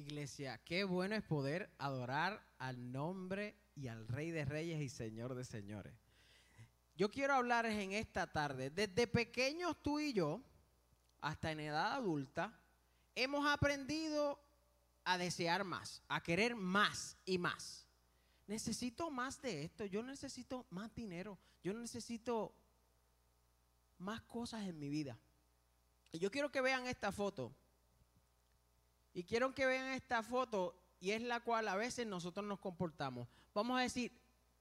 Iglesia, qué bueno es poder adorar al nombre y al Rey de Reyes y Señor de Señores. Yo quiero hablar en esta tarde, desde pequeños tú y yo, hasta en edad adulta, hemos aprendido a desear más, a querer más y más. Necesito más de esto, yo necesito más dinero, yo necesito más cosas en mi vida. Y yo quiero que vean esta foto. Y quiero que vean esta foto y es la cual a veces nosotros nos comportamos. Vamos a decir,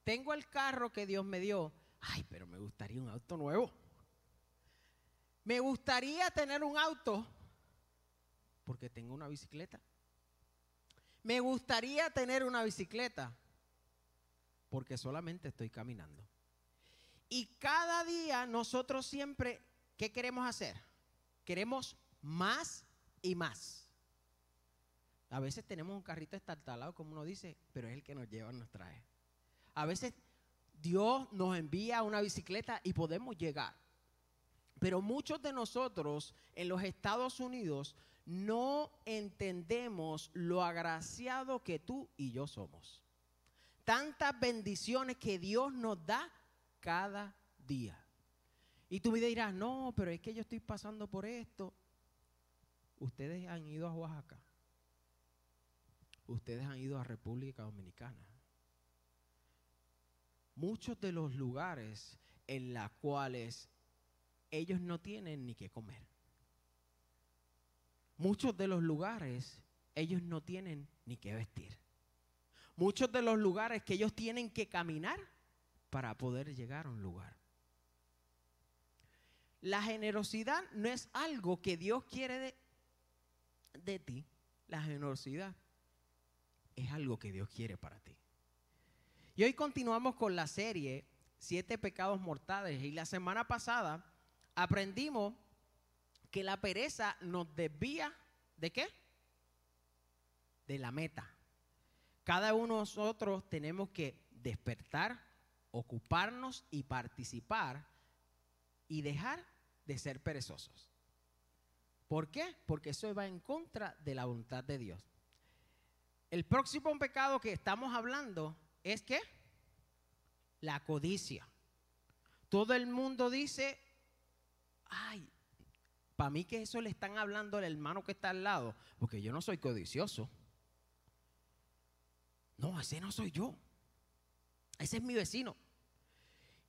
tengo el carro que Dios me dio. Ay, pero me gustaría un auto nuevo. Me gustaría tener un auto porque tengo una bicicleta. Me gustaría tener una bicicleta porque solamente estoy caminando. Y cada día nosotros siempre, ¿qué queremos hacer? Queremos más y más. A veces tenemos un carrito estartalado, como uno dice, pero es el que nos lleva, nos trae. A veces Dios nos envía una bicicleta y podemos llegar. Pero muchos de nosotros en los Estados Unidos no entendemos lo agraciado que tú y yo somos. Tantas bendiciones que Dios nos da cada día. Y tú me dirás, no, pero es que yo estoy pasando por esto. Ustedes han ido a Oaxaca ustedes han ido a República Dominicana. Muchos de los lugares en los cuales ellos no tienen ni qué comer. Muchos de los lugares ellos no tienen ni qué vestir. Muchos de los lugares que ellos tienen que caminar para poder llegar a un lugar. La generosidad no es algo que Dios quiere de, de ti. La generosidad es algo que Dios quiere para ti. Y hoy continuamos con la serie Siete pecados mortales. Y la semana pasada aprendimos que la pereza nos desvía de qué? De la meta. Cada uno de nosotros tenemos que despertar, ocuparnos y participar y dejar de ser perezosos. ¿Por qué? Porque eso va en contra de la voluntad de Dios. El próximo pecado que estamos hablando es que la codicia. Todo el mundo dice, ay, para mí que eso le están hablando al hermano que está al lado, porque yo no soy codicioso. No, ese no soy yo. Ese es mi vecino.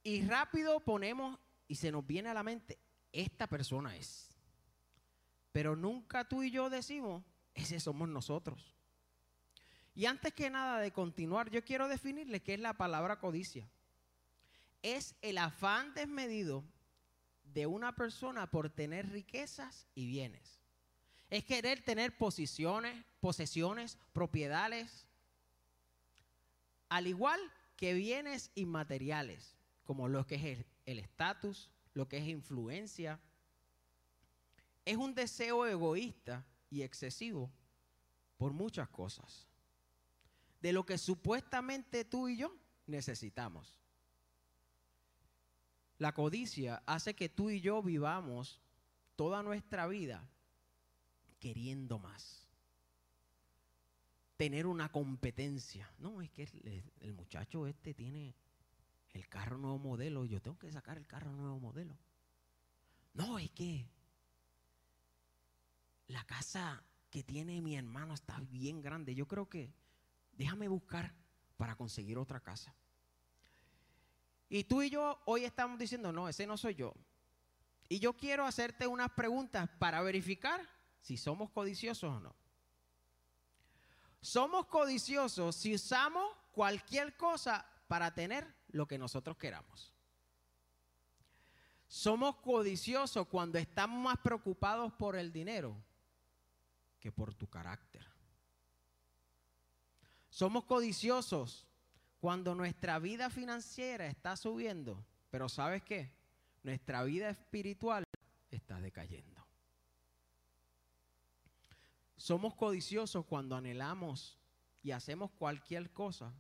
Y rápido ponemos y se nos viene a la mente, esta persona es. Pero nunca tú y yo decimos, ese somos nosotros. Y antes que nada de continuar, yo quiero definirle qué es la palabra codicia. Es el afán desmedido de una persona por tener riquezas y bienes. Es querer tener posiciones, posesiones, propiedades, al igual que bienes inmateriales, como lo que es el estatus, lo que es influencia. Es un deseo egoísta y excesivo por muchas cosas de lo que supuestamente tú y yo necesitamos. La codicia hace que tú y yo vivamos toda nuestra vida queriendo más. Tener una competencia. No, es que el, muchacho este tiene el carro nuevo modelo, yo tengo que sacar el carro nuevo modelo. No, es que la casa que tiene mi hermano está bien grande. Yo creo que déjame buscar para conseguir otra casa. Y tú y yo hoy estamos diciendo, no, ese no soy yo. Y yo quiero hacerte unas preguntas para verificar si somos codiciosos o no. Somos codiciosos si usamos cualquier cosa para tener lo que nosotros queramos. Somos codiciosos cuando estamos más preocupados por el dinero que por tu carácter. Somos codiciosos cuando nuestra vida financiera está subiendo, pero ¿sabes qué? Nuestra vida espiritual está decayendo. Somos codiciosos cuando anhelamos y hacemos cualquier cosa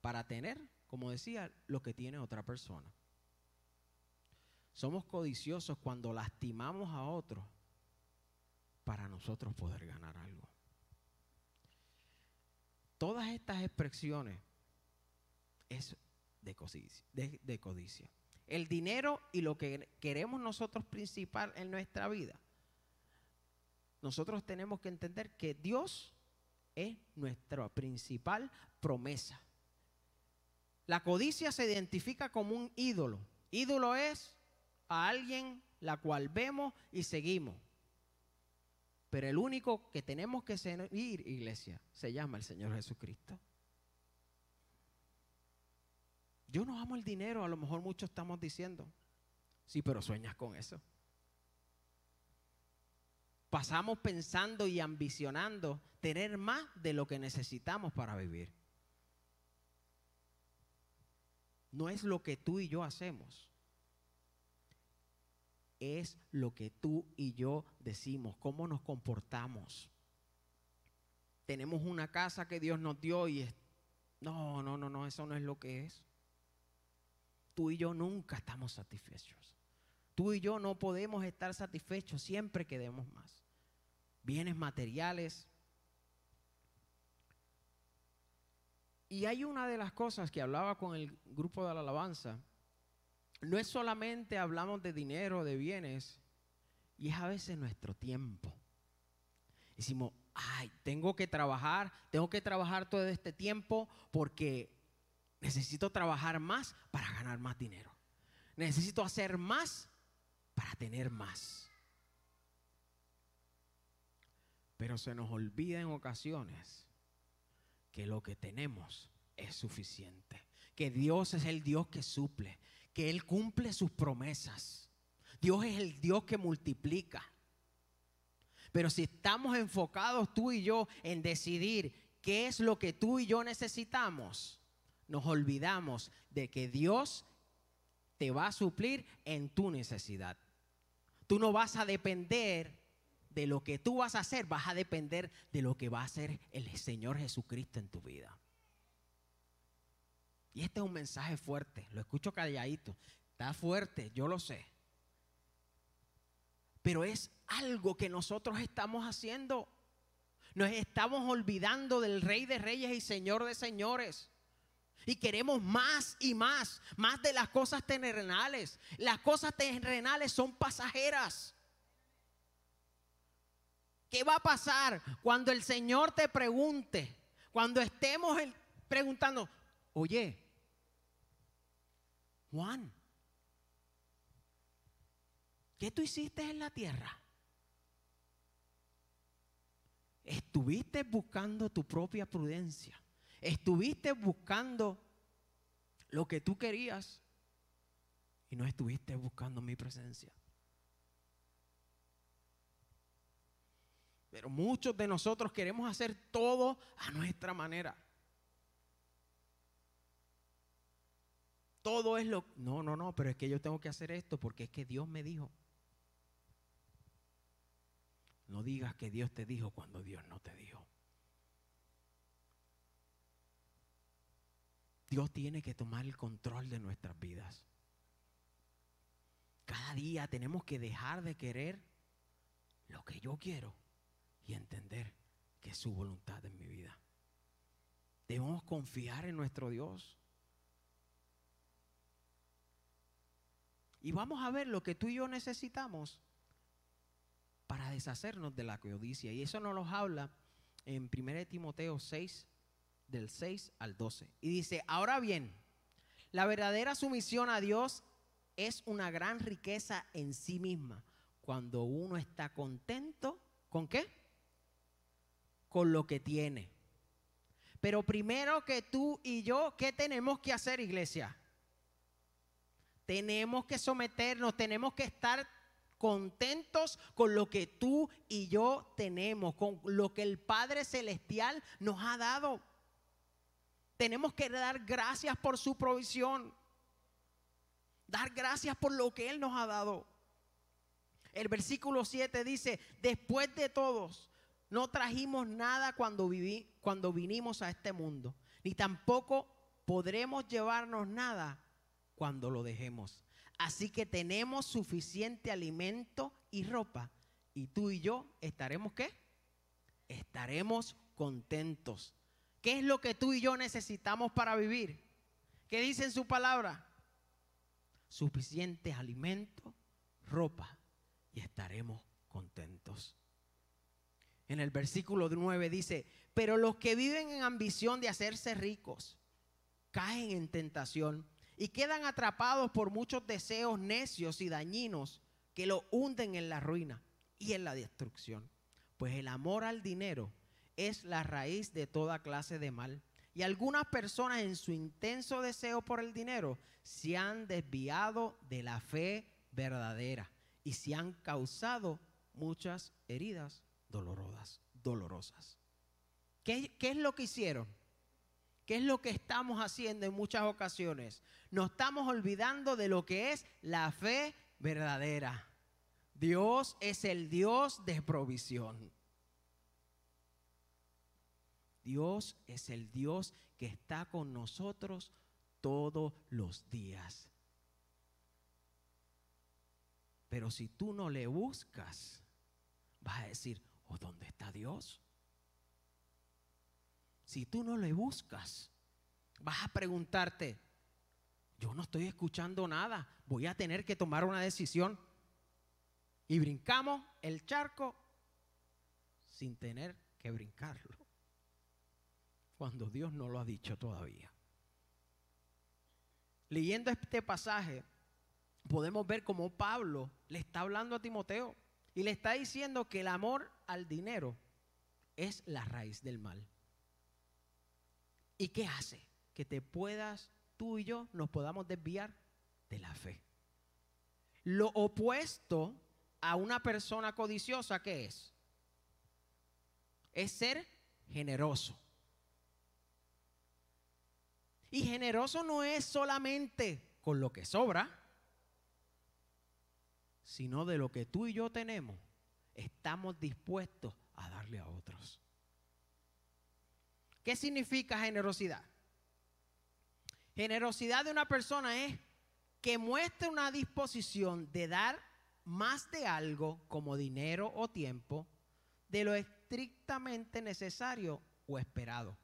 para tener, como decía, lo que tiene otra persona. Somos codiciosos cuando lastimamos a otros para nosotros poder ganar algo. Todas estas expresiones es de codicia, de, codicia. El dinero y lo que queremos nosotros principal en nuestra vida. Nosotros tenemos que entender que Dios es nuestra principal promesa. La codicia se identifica como un ídolo. Ídolo es a alguien la cual vemos y seguimos. Pero el único que tenemos que seguir, iglesia, se llama el Señor Jesucristo. Yo no amo el dinero, a lo mejor muchos estamos diciendo. Sí, pero sueñas con eso. Pasamos pensando y ambicionando tener más de lo que necesitamos para vivir. No es lo que tú y yo hacemos. Es lo que tú y yo decimos, cómo nos comportamos. Tenemos una casa que Dios nos dio y es... No, no, no, no, eso no es lo que es. Tú y yo nunca estamos satisfechos. Tú y yo no podemos estar satisfechos siempre que demos más. Bienes materiales. Y hay una de las cosas que hablaba con el grupo de la alabanza. No es solamente hablamos de dinero, de bienes, y es a veces nuestro tiempo. Decimos, ay, tengo que trabajar, tengo que trabajar todo este tiempo porque necesito trabajar más para ganar más dinero. Necesito hacer más para tener más. Pero se nos olvida en ocasiones que lo que tenemos es suficiente. Que Dios es el Dios que suple. Que Él cumple sus promesas. Dios es el Dios que multiplica. Pero si estamos enfocados tú y yo en decidir qué es lo que tú y yo necesitamos, nos olvidamos de que Dios te va a suplir en tu necesidad. Tú no vas a depender de lo que tú vas a hacer, vas a depender de lo que va a hacer el Señor Jesucristo en tu vida. Y este es un mensaje fuerte, lo escucho calladito, está fuerte, yo lo sé. Pero es algo que nosotros estamos haciendo. Nos estamos olvidando del Rey de Reyes y Señor de Señores. Y queremos más y más, más de las cosas terrenales. Las cosas terrenales son pasajeras. ¿Qué va a pasar cuando el Señor te pregunte? Cuando estemos preguntando, oye, Juan, ¿qué tú hiciste en la tierra? Estuviste buscando tu propia prudencia Estuviste buscando lo que tú querías y no estuviste buscando mi presencia. Pero muchos de nosotros queremos hacer todo a nuestra manera. Todo es lo... No, no, no, pero es que yo tengo que hacer esto porque es que Dios me dijo. No digas que Dios te dijo cuando Dios no te dijo. Dios tiene que tomar el control de nuestras vidas. Cada día tenemos que dejar de querer lo que yo quiero y entender que es su voluntad en mi vida. Debemos confiar en nuestro Dios. Y vamos a ver lo que tú y yo necesitamos para deshacernos de la codicia. Y eso nos lo habla en 1 Timoteo 6, del 6 al 12. Y dice, ahora bien, la verdadera sumisión a Dios es una gran riqueza en sí misma. Cuando uno está contento, ¿con qué? Con lo que tiene. Pero primero que tú y yo, ¿qué tenemos que hacer, iglesia? Tenemos que someternos, tenemos que estar contentos con lo que tú y yo tenemos, con lo que el Padre Celestial nos ha dado. Tenemos que dar gracias por su provisión. Dar gracias por lo que Él nos ha dado. El versículo 7 dice, después de todos, no trajimos nada cuando, viví, cuando vinimos a este mundo, ni tampoco podremos llevarnos nada cuando lo dejemos. Así que tenemos suficiente alimento y ropa. Y tú y yo estaremos qué? Estaremos contentos ¿Qué es lo que tú y yo necesitamos para vivir? ¿Qué dice en su palabra? Suficiente alimento, ropa y estaremos contentos. En el versículo 9 dice, pero los que viven en ambición de hacerse ricos caen en tentación y quedan atrapados por muchos deseos necios y dañinos que lo hunden en la ruina y en la destrucción. Pues el amor al dinero es la raíz de toda clase de mal. Y algunas personas en su intenso deseo por el dinero se han desviado de la fe verdadera y se han causado muchas heridas dolorosas. dolorosas. ¿Qué, ¿Qué, es lo que hicieron? ¿Qué es lo que estamos haciendo en muchas ocasiones? Nos estamos olvidando de lo que es la fe verdadera. Dios es el Dios de provisión. Dios es el Dios que está con nosotros todos los días. Pero si tú no le buscas, vas a decir, ¿o dónde está Dios? Si tú no le buscas, vas a preguntarte, yo no estoy escuchando nada, voy a tener que tomar una decisión. Y brincamos el charco sin tener que brincarlo cuando Dios no lo ha dicho todavía. Leyendo este pasaje, podemos ver cómo Pablo le está hablando a Timoteo y le está diciendo que el amor al dinero es la raíz del mal. ¿Y qué hace? Que te puedas, tú y yo, nos podamos desviar de la fe. Lo opuesto a una persona codiciosa, ¿qué es? Es ser generoso. Y generoso no es solamente con lo que sobra, sino de lo que tú y yo tenemos, estamos dispuestos a darle a otros. ¿Qué significa generosidad? Generosidad de una persona es que muestre una disposición de dar más de algo como dinero o tiempo de lo estrictamente necesario o esperado.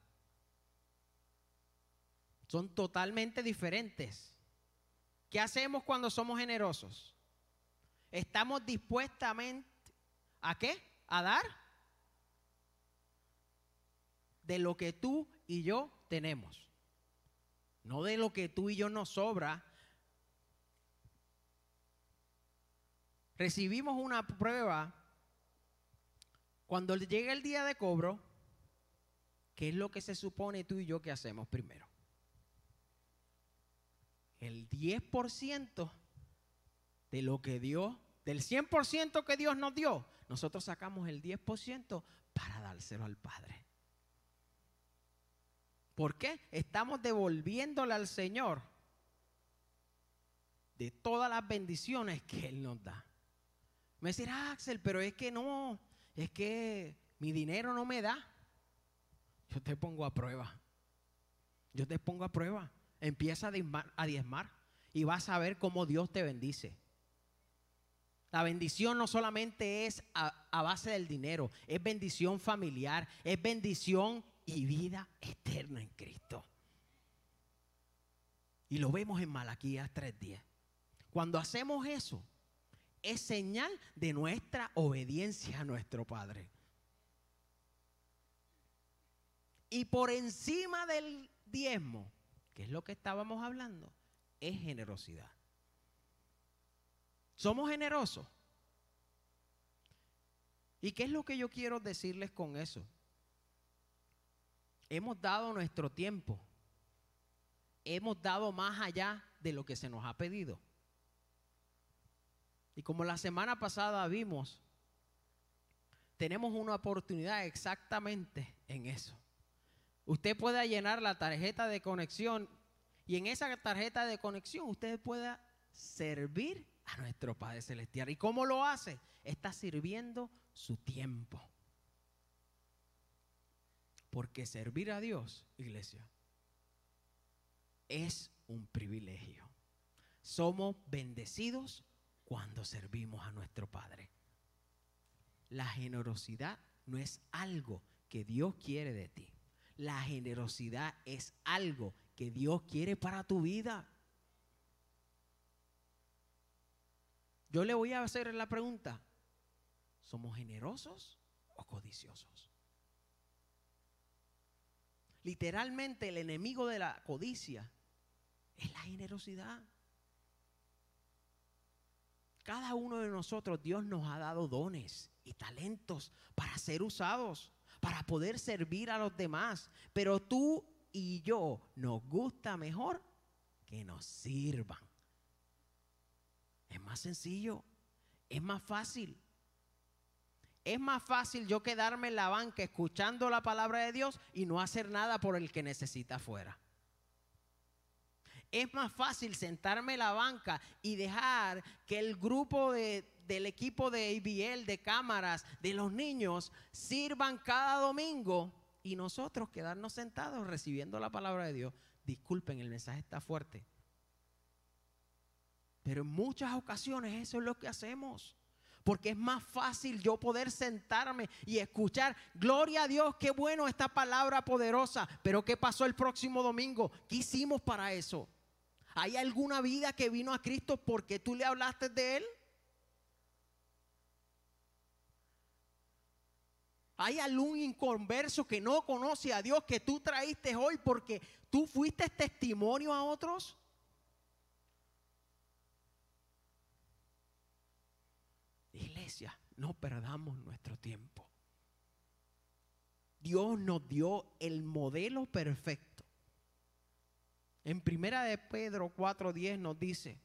Son totalmente diferentes. ¿Qué hacemos cuando somos generosos? Estamos dispuestamente a qué? A dar de lo que tú y yo tenemos. No de lo que tú y yo nos sobra. Recibimos una prueba cuando llega el día de cobro. ¿Qué es lo que se supone tú y yo que hacemos primero? el 10% de lo que Dios, del 100% que Dios nos dio, nosotros sacamos el 10% para dárselo al Padre. ¿Por qué? Estamos devolviéndole al Señor de todas las bendiciones que Él nos da. Me dirá, Axel, pero es que no, es que mi dinero no me da. Yo te pongo a prueba. Yo te pongo a prueba. Empieza a diezmar, y vas a ver cómo Dios te bendice. La bendición no solamente es a, a, base del dinero, es bendición familiar, es bendición y vida eterna en Cristo. Y lo vemos en Malaquías 3:10. Cuando hacemos eso, es señal de nuestra obediencia a nuestro Padre. Y por encima del diezmo, que es lo que estábamos hablando, es generosidad. Somos generosos. ¿Y qué es lo que yo quiero decirles con eso? Hemos dado nuestro tiempo. Hemos dado más allá de lo que se nos ha pedido. Y como la semana pasada vimos, tenemos una oportunidad exactamente en eso usted pueda llenar la tarjeta de conexión y en esa tarjeta de conexión usted pueda servir a nuestro Padre Celestial. ¿Y cómo lo hace? Está sirviendo su tiempo. Porque servir a Dios, iglesia, es un privilegio. Somos bendecidos cuando servimos a nuestro Padre. La generosidad no es algo que Dios quiere de ti. La generosidad es algo que Dios quiere para tu vida. Yo le voy a hacer la pregunta, ¿somos generosos o codiciosos? Literalmente el enemigo de la codicia es la generosidad. Cada uno de nosotros, Dios nos ha dado dones y talentos para ser usados, para poder servir a los demás. Pero tú y yo nos gusta mejor que nos sirvan. Es más sencillo, es más fácil. Es más fácil yo quedarme en la banca escuchando la palabra de Dios y no hacer nada por el que necesita afuera. Es más fácil sentarme en la banca y dejar que el grupo del equipo de ABL, de cámaras, de los niños, sirvan cada domingo y nosotros quedarnos sentados recibiendo la palabra de Dios. Disculpen, el mensaje está fuerte. Pero en muchas ocasiones eso es lo que hacemos. Porque es más fácil yo poder sentarme y escuchar, gloria a Dios, qué bueno esta palabra poderosa. Pero ¿qué pasó el próximo domingo? ¿Qué hicimos para eso? ¿Hay alguna vida que vino a Cristo porque tú le hablaste de Él? ¿Hay algún inconverso que no conoce a Dios que tú traíste hoy porque tú fuiste testimonio a otros? No perdamos nuestro tiempo. Dios nos dio el modelo perfecto. En primera de Pedro 4:10 nos dice,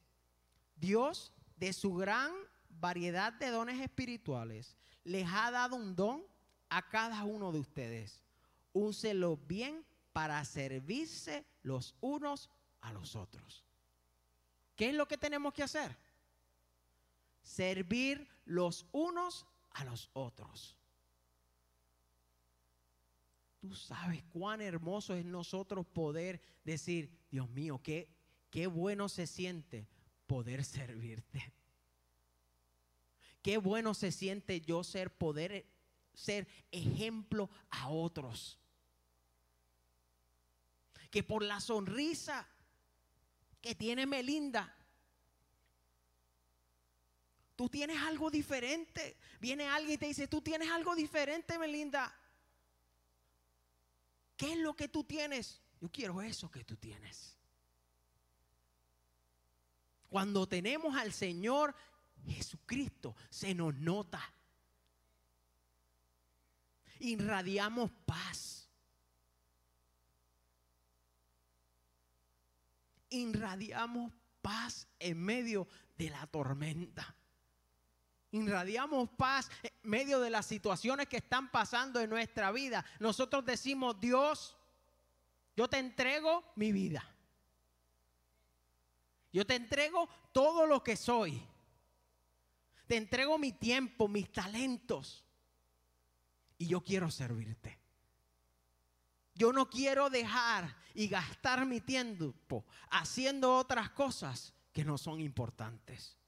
Dios de su gran variedad de dones espirituales les ha dado un don a cada uno de ustedes. Úselo bien para servirse los unos a los otros. ¿Qué es lo que tenemos que hacer? Servir los unos a los otros. Tú sabes cuán hermoso es nosotros poder decir, Dios mío, qué, qué bueno se siente poder servirte. Qué bueno se siente yo ser poder ser ejemplo a otros. Que por la sonrisa que tiene Melinda, tú tienes algo diferente. Viene alguien y te dice, tú tienes algo diferente, Melinda. ¿Qué es lo que tú tienes? Yo quiero eso que tú tienes. Cuando tenemos al Señor Jesucristo, se nos nota irradiamos paz. Irradiamos paz en medio de la tormenta. Irradiamos paz en medio de las situaciones que están pasando en nuestra vida. Nosotros decimos, Dios, yo te entrego mi vida. Yo te entrego todo lo que soy. Te entrego mi tiempo, mis talentos y yo quiero servirte. Yo no quiero dejar y gastar mi tiempo haciendo otras cosas que no son importantes.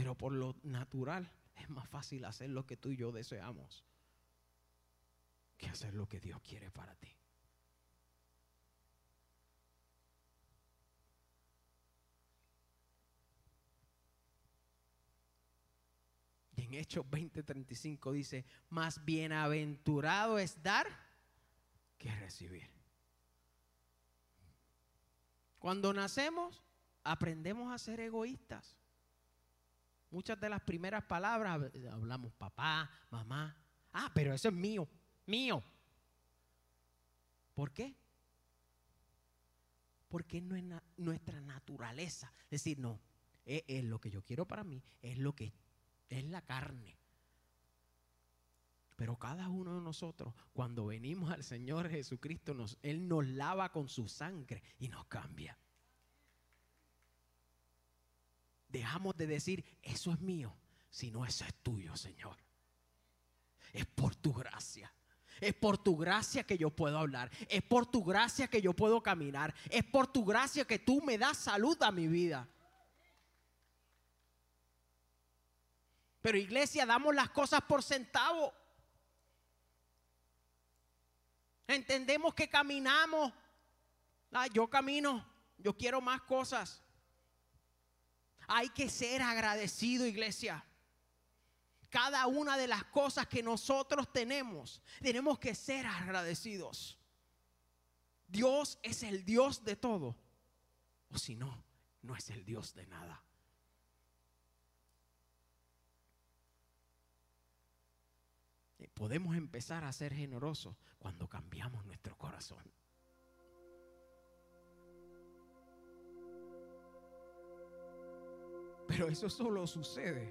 Pero por lo natural es más fácil hacer lo que tú y yo deseamos que hacer lo que Dios quiere para ti. en Hechos 20:35 dice, más bienaventurado es dar que recibir. Cuando nacemos, aprendemos a ser egoístas. Muchas de las primeras palabras hablamos papá, mamá. Ah, pero eso es mío, mío. ¿Por qué? Porque no es nuestra naturaleza. Es decir, no, es, es, lo que yo quiero para mí, es lo que es la carne. Pero cada uno de nosotros, cuando venimos al Señor Jesucristo, nos, Él nos lava con su sangre y nos cambia. Dejamos de decir, eso es mío, sino eso es tuyo, Señor. Es por tu gracia. Es por tu gracia que yo puedo hablar. Es por tu gracia que yo puedo caminar. Es por tu gracia que tú me das salud a mi vida. Pero iglesia, damos las cosas por centavo. Entendemos que caminamos. Ah, yo camino, yo quiero más cosas. Hay que ser agradecido, iglesia. Cada una de las cosas que nosotros tenemos, tenemos que ser agradecidos. Dios es el Dios de todo. O si no, no es el Dios de nada. Podemos empezar a ser generosos cuando cambiamos nuestro corazón. Pero eso solo sucede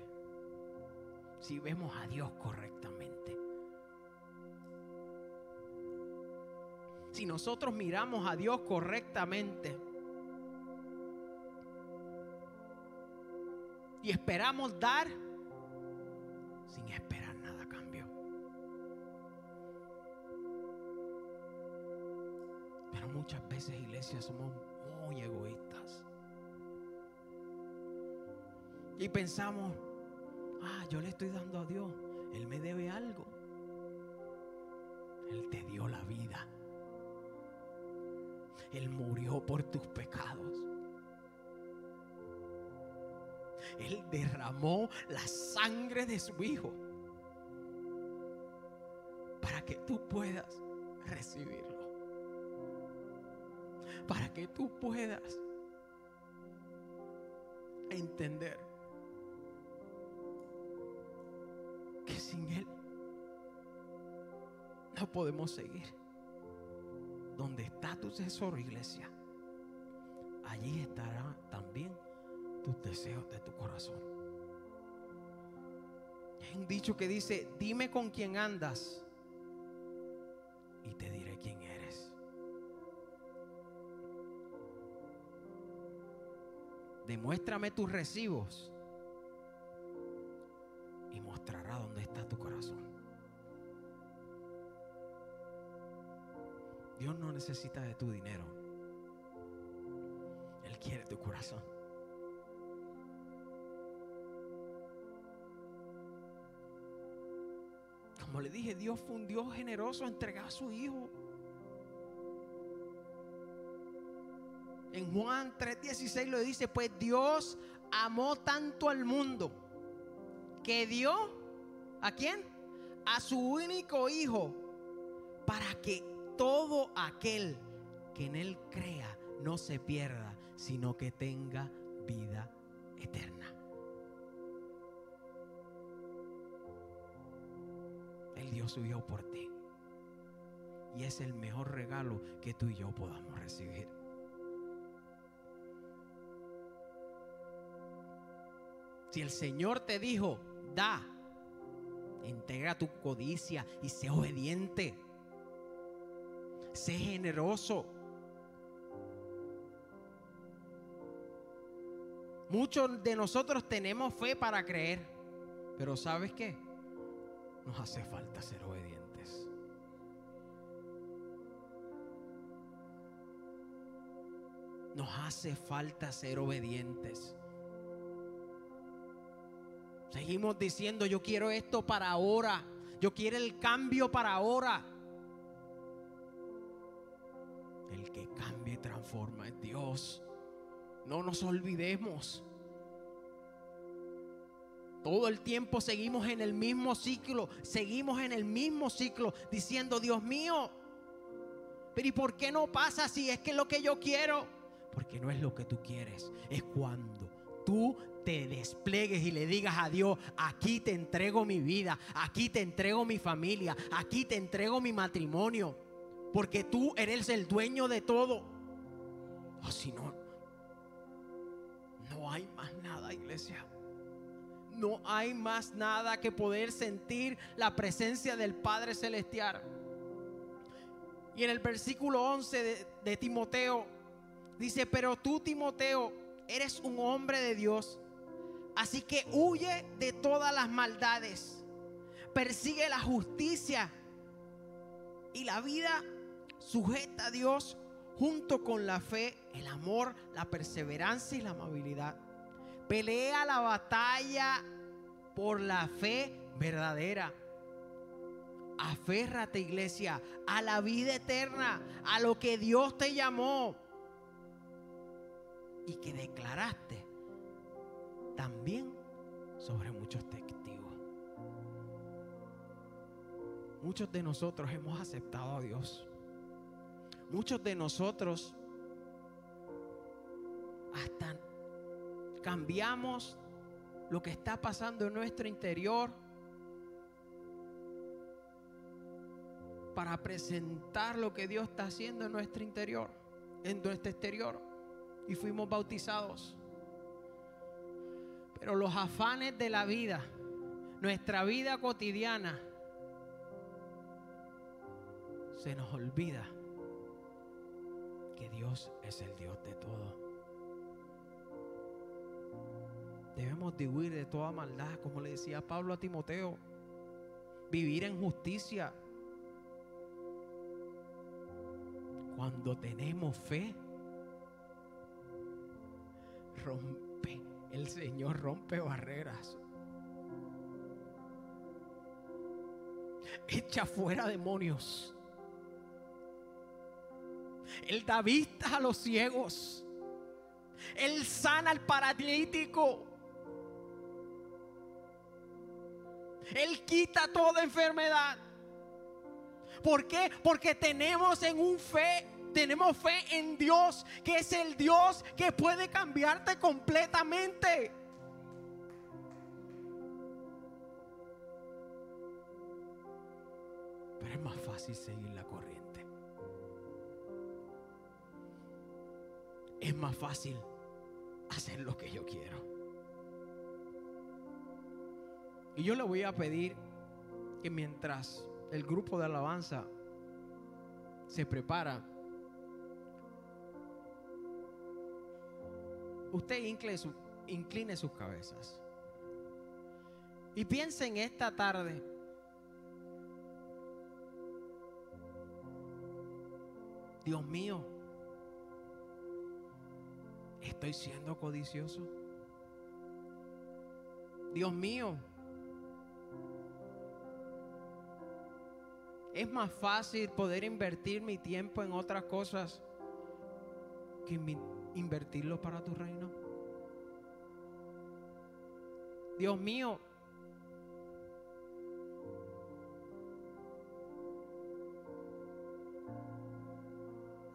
si vemos a Dios correctamente. Si nosotros miramos a Dios correctamente y esperamos dar sin esperar nada a cambio. Pero muchas veces, iglesias, somos muy egoístas. Y pensamos, ah, yo le estoy dando a Dios, Él me debe algo. Él te dio la vida. Él murió por tus pecados. Él derramó la sangre de su Hijo para que tú puedas recibirlo. Para que tú puedas entender sin Él no podemos seguir. Donde está tu tesoro, iglesia, allí estará también tus deseos de tu corazón. Hay un dicho que dice, dime con quién andas y te diré quién eres. Demuéstrame tus recibos Dios no necesita de tu dinero. Él quiere tu corazón. Como le dije, Dios fue un Dios generoso, entregar a su Hijo. En Juan 3:16 lo dice, pues Dios amó tanto al mundo que dio a quién? A su único hijo para que todo aquel que en él crea no se pierda, sino que tenga vida eterna. Él dio su por ti. Y es el mejor regalo que tú y yo podamos recibir. Si el Señor te dijo, da, entrega tu codicia y sé obediente. Sé generoso. Muchos de nosotros tenemos fe para creer, pero ¿sabes qué? Nos hace falta ser obedientes. Nos hace falta ser obedientes. Seguimos diciendo, yo quiero esto para ahora. Yo quiero el cambio para ahora. El que cambia y transforma es Dios. No nos olvidemos. Todo el tiempo seguimos en el mismo ciclo, seguimos en el mismo ciclo diciendo, Dios mío, pero ¿y por qué no pasa si es que lo que yo quiero? Porque no es lo que tú quieres, es cuando tú te despliegues y le digas a Dios, aquí te entrego mi vida, aquí te entrego mi familia, aquí te entrego mi matrimonio, porque tú eres el dueño de todo. O si no, no hay más nada, iglesia. No hay más nada que poder sentir la presencia del Padre Celestial. Y en el versículo 11 de, de Timoteo dice, pero tú Timoteo eres un hombre de Dios Así que huye de todas las maldades. Persigue la justicia y la vida sujeta a Dios junto con la fe, el amor, la perseverancia y la amabilidad. Pelea la batalla por la fe verdadera. Aférrate, iglesia, a la vida eterna, a lo que Dios te llamó y que declaraste también sobre muchos testigos. Muchos de nosotros hemos aceptado a Dios. Muchos de nosotros hasta cambiamos lo que está pasando en nuestro interior para presentar lo que Dios está haciendo en nuestro interior, en nuestro exterior. Y fuimos bautizados. Pero los afanes de la vida, nuestra vida cotidiana, se nos olvida que Dios es el Dios de todo. Debemos de huir de toda maldad, como le decía Pablo a Timoteo. Vivir en justicia. Cuando tenemos fe, rompe, el Señor rompe barreras. Echa fuera demonios. Él da vista a los ciegos. Él sana al paralítico. Él quita toda enfermedad. ¿Por qué? Porque tenemos en un fe, tenemos fe en Dios, que es el Dios que puede cambiarte completamente. Pero es más fácil seguir la corriente. Es más fácil hacer lo que yo quiero. Y yo le voy a pedir que mientras el grupo de alabanza se prepara, usted incline, sus cabezas. Y piense en esta tarde. Dios mío, estoy siendo codicioso. Dios mío, Es más fácil poder invertir mi tiempo en otras cosas que invertirlo para tu reino. Dios mío,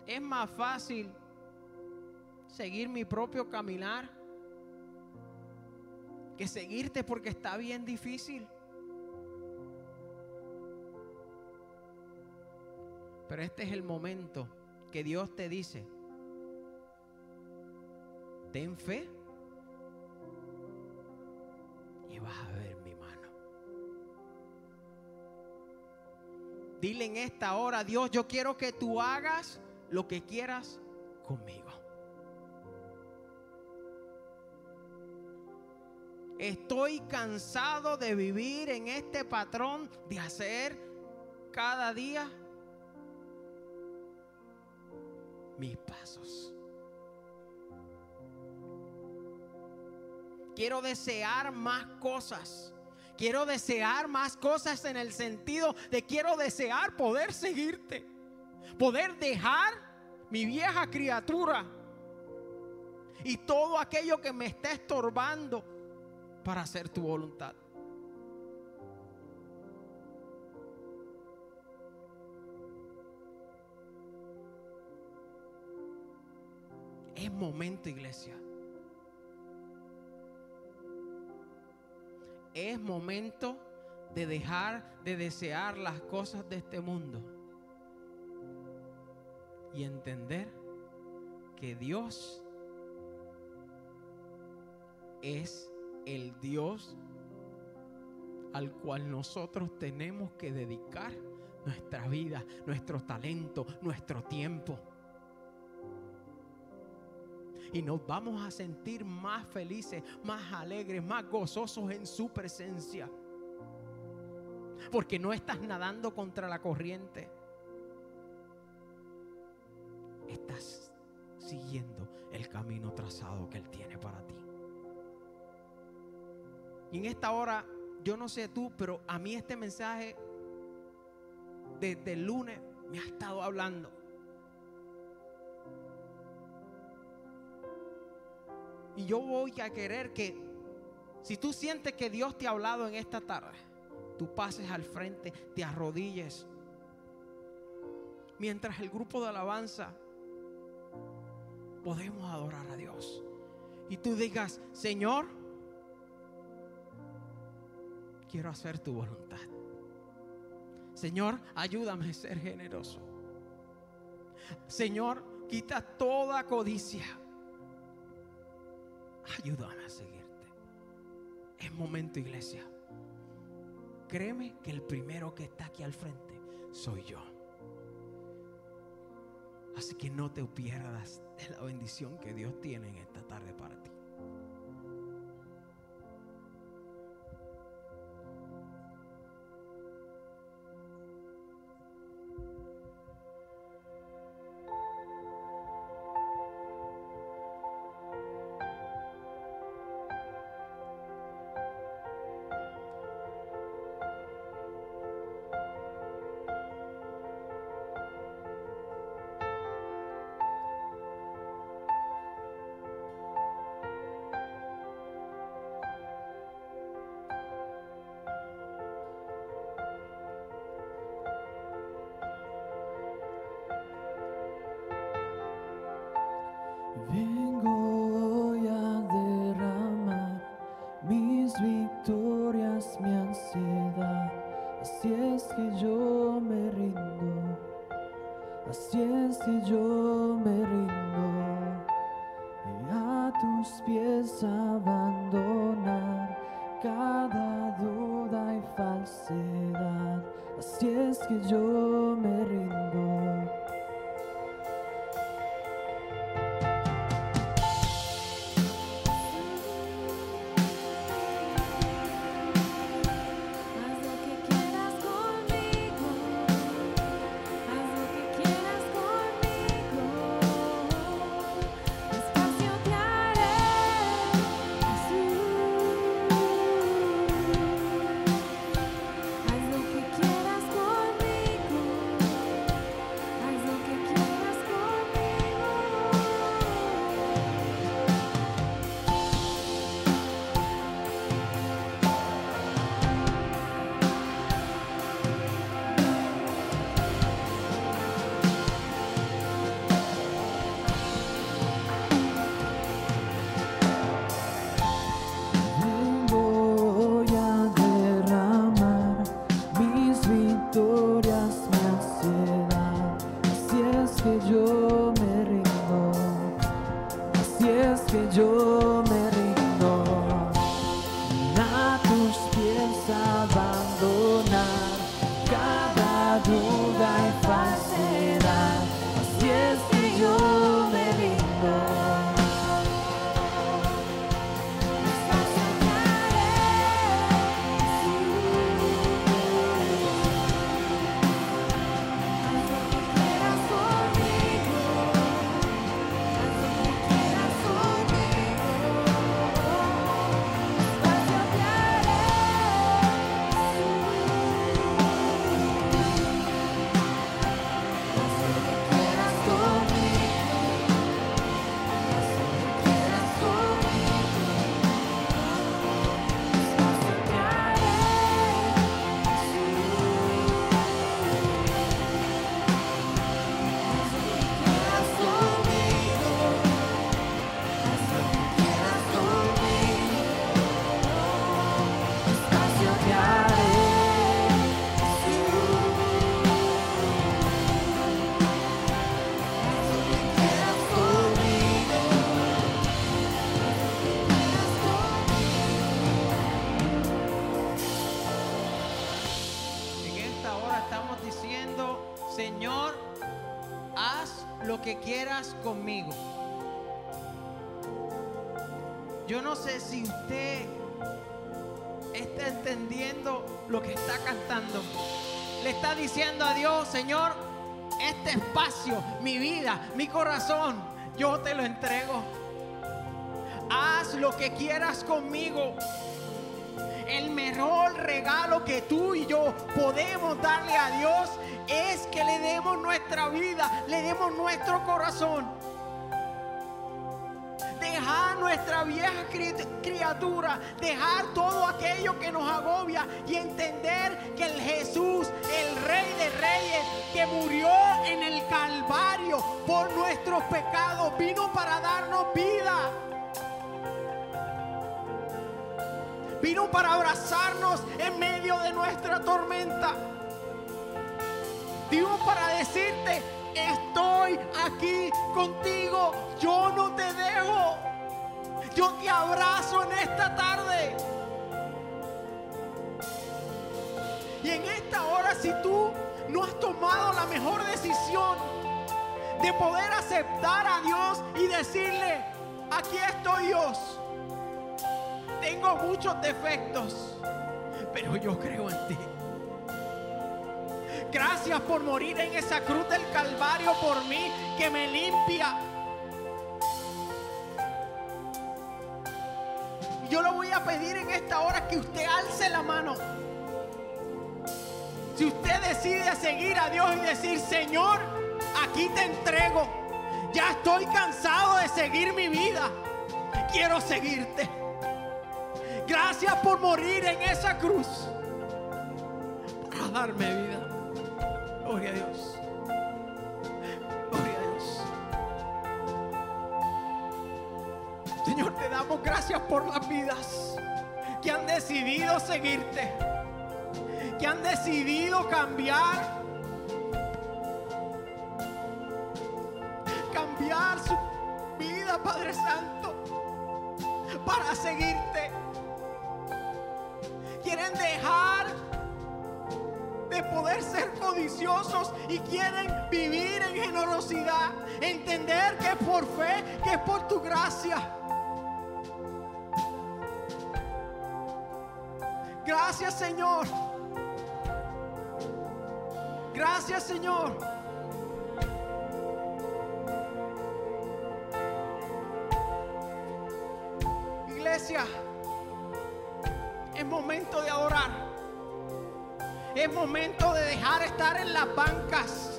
es más fácil seguir mi propio caminar que seguirte porque está bien difícil. Pero este es el momento que Dios te dice, ten fe y vas a ver mi mano. Dile en esta hora, Dios, yo quiero que tú hagas lo que quieras conmigo. Estoy cansado de vivir en este patrón de hacer cada día mis pasos. Quiero desear más cosas. Quiero desear más cosas en el sentido de quiero desear poder seguirte. Poder dejar mi vieja criatura y todo aquello que me está estorbando para hacer tu voluntad. Es momento, iglesia. Es momento de dejar de desear las cosas de este mundo y entender que Dios es el Dios al cual nosotros tenemos que dedicar nuestra vida, nuestro talento, nuestro tiempo y nos vamos a sentir más felices, más alegres, más gozosos en su presencia. Porque no estás nadando contra la corriente. Estás siguiendo el camino trazado que Él tiene para ti. Y en esta hora, yo no sé tú, pero a mí este mensaje desde el lunes me ha estado hablando. Y yo voy a querer que, si tú sientes que Dios te ha hablado en esta tarde, tú pases al frente, te arrodilles. Mientras el grupo de alabanza podemos adorar a Dios. Y tú digas, Señor, quiero hacer tu voluntad. Señor, ayúdame a ser generoso. Señor, quita toda codicia. Ayúdame a seguirte. Es momento, iglesia. Créeme que el primero que está aquí al frente soy yo. Así que no te pierdas la bendición que Dios tiene en esta tarde para que quieras conmigo. Yo no sé si usted está entendiendo lo que está cantando. Le está diciendo a Dios, Señor, este espacio, mi vida, mi corazón, yo te lo entrego. Haz lo que quieras conmigo. El mejor regalo que tú y yo podemos darle a Dios es que le demos nuestra vida, le demos nuestro corazón. Dejar nuestra vieja criatura, dejar todo aquello que nos agobia y entender que el Jesús, el Rey de Reyes, que murió en el Calvario por nuestros pecados, vino para darnos vida. Vino para abrazarnos en medio de nuestra tormenta. Vino para decirte, estoy aquí contigo, yo no te dejo. Yo te abrazo en esta tarde. Y en esta hora, si tú no has tomado la mejor decisión de poder aceptar a Dios y decirle, aquí estoy Dios tengo muchos defectos, pero yo creo en ti. Gracias por morir en esa cruz del Calvario por mí, que me limpia. Yo le voy a pedir en esta hora que usted alce la mano. Si usted decide seguir a Dios y decir, Señor, aquí te entrego. Ya estoy cansado de seguir mi vida. Quiero seguirte. Gracias por morir en esa cruz. Para darme vida. Gloria a Dios. Gloria a Dios. Señor, te damos gracias por las vidas que han decidido seguirte. Que han decidido cambiar. Cambiar su vida, Padre Santo. Para seguirte quieren dejar de poder ser codiciosos y quieren vivir en generosidad, entender que es por fe, que es por tu gracia. Gracias Señor. Gracias Señor. Es momento de dejar estar en las bancas.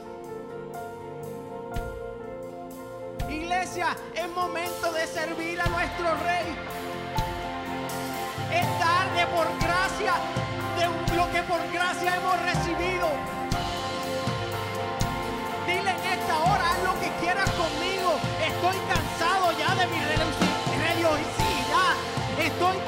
Iglesia, es momento de servir a nuestro rey. Es darle por gracia de lo que por gracia hemos recibido. Dile en esta hora, haz lo que quieras conmigo. Estoy cansado ya de mi religiosidad. Estoy cansado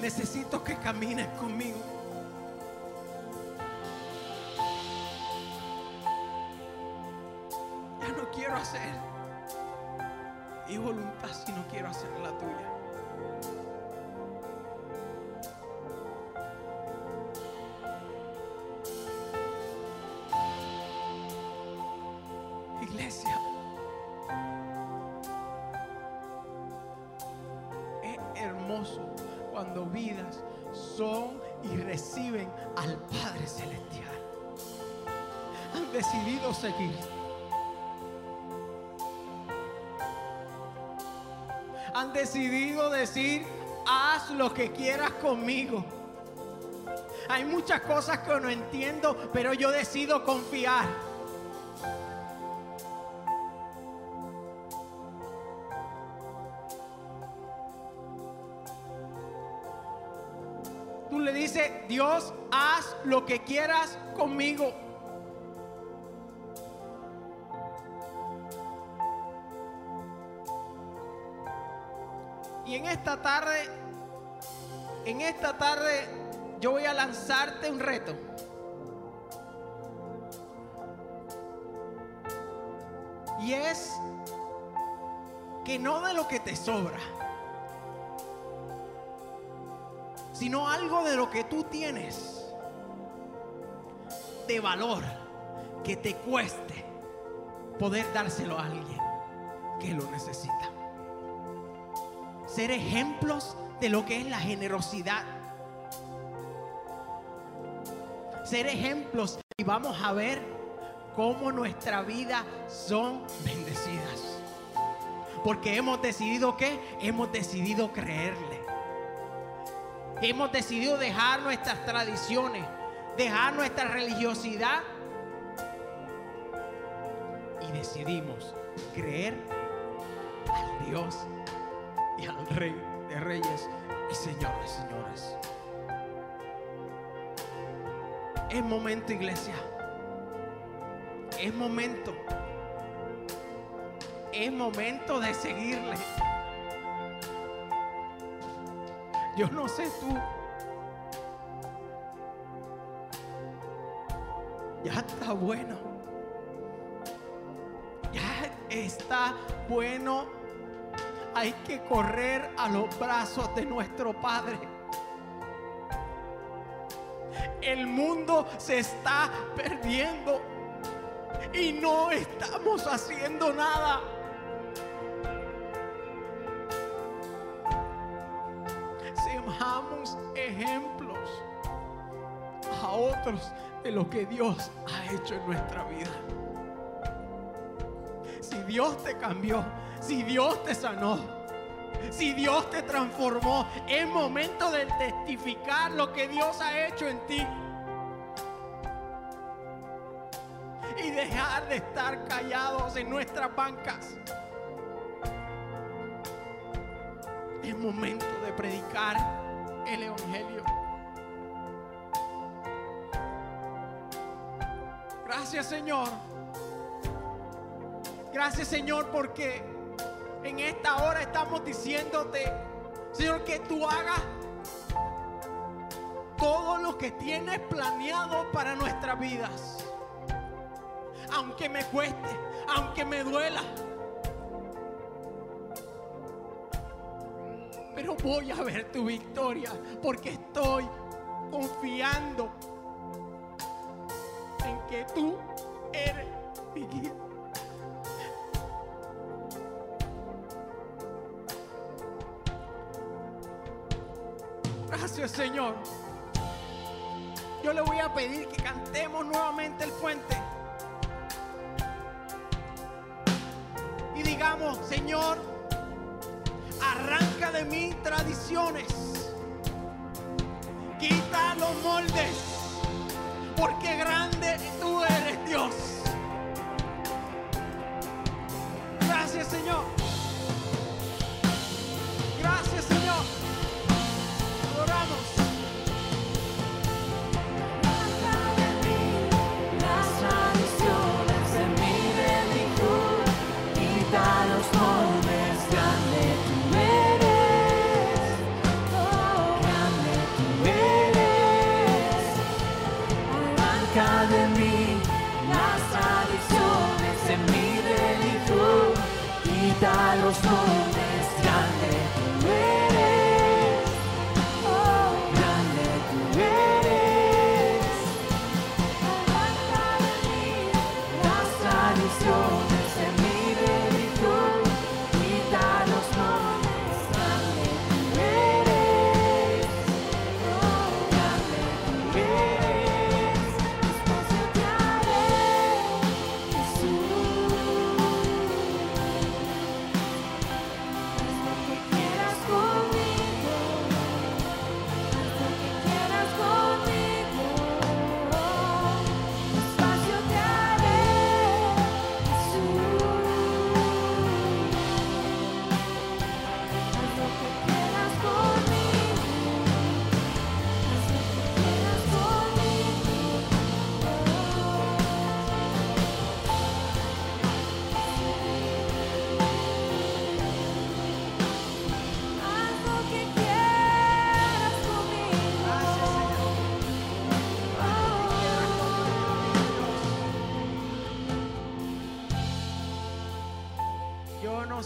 necesito que camines conmigo. Reciben al Padre Celestial. Han decidido seguir. Han decidido decir, haz lo que quieras conmigo. Hay muchas cosas que no entiendo, pero yo decido confiar. Dios, haz lo que quieras conmigo. Y en esta tarde, en esta tarde, yo voy a lanzarte un reto. Y es que no de lo que te sobra, sino algo de lo que tú tienes de valor que te cueste poder dárselo a alguien que lo necesita. Ser ejemplos de lo que es la generosidad. Ser ejemplos y vamos a ver cómo nuestra vida son bendecidas. Porque hemos decidido que hemos decidido creerle. Hemos decidido dejar nuestras tradiciones, dejar nuestra religiosidad y decidimos creer al Dios y al Rey de Reyes y Señores, señores. Es momento, iglesia. Es momento. Es momento de seguirle. Yo no sé tú. Ya está bueno. Ya está bueno. Hay que correr a los brazos de nuestro Padre. El mundo se está perdiendo y no estamos haciendo nada. Ejemplos a otros de lo que Dios ha hecho en nuestra vida. Si Dios te cambió, si Dios te sanó, si Dios te transformó, es momento de testificar lo que Dios ha hecho en ti. Y dejar de estar callados en nuestras bancas. Es momento de predicar el Evangelio. Gracias Señor. Gracias Señor porque en esta hora estamos diciéndote, Señor, que tú hagas todo lo que tienes planeado para nuestras vidas. Aunque me cueste, aunque me duela. Voy a ver tu victoria porque estoy confiando en que tú eres mi guía. Gracias Señor. Yo le voy a pedir que cantemos nuevamente el puente. Y digamos, Señor, arranca de mí tradiciones. Quita los moldes. Porque grande tú eres Dios.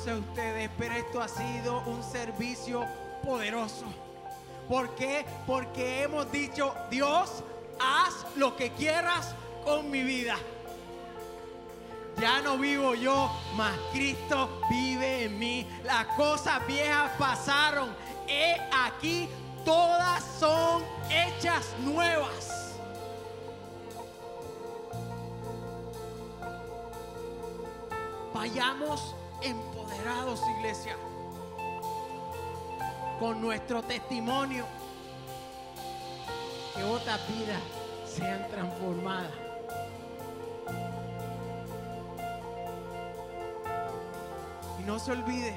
Sé ustedes, pero esto ha sido un servicio poderoso. ¿Por qué? Porque hemos dicho, Dios, haz lo que quieras con mi vida. Ya no vivo yo, mas Cristo vive en mí. Las cosas viejas pasaron. He aquí, todas son hechas nuevas. Vayamos empoderados, iglesia, con nuestro testimonio. Que otras vidas sean transformadas. Y no se olvide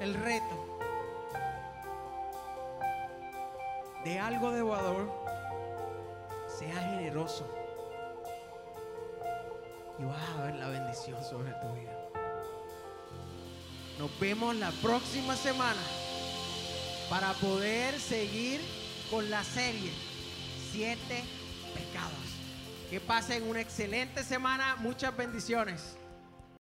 el reto de algo de valor. Sea generoso. Y vas a ver la bendición sobre tu vida. Nos vemos la próxima semana para poder seguir con la serie Siete Pecados. Que pasen una excelente semana. Muchas bendiciones.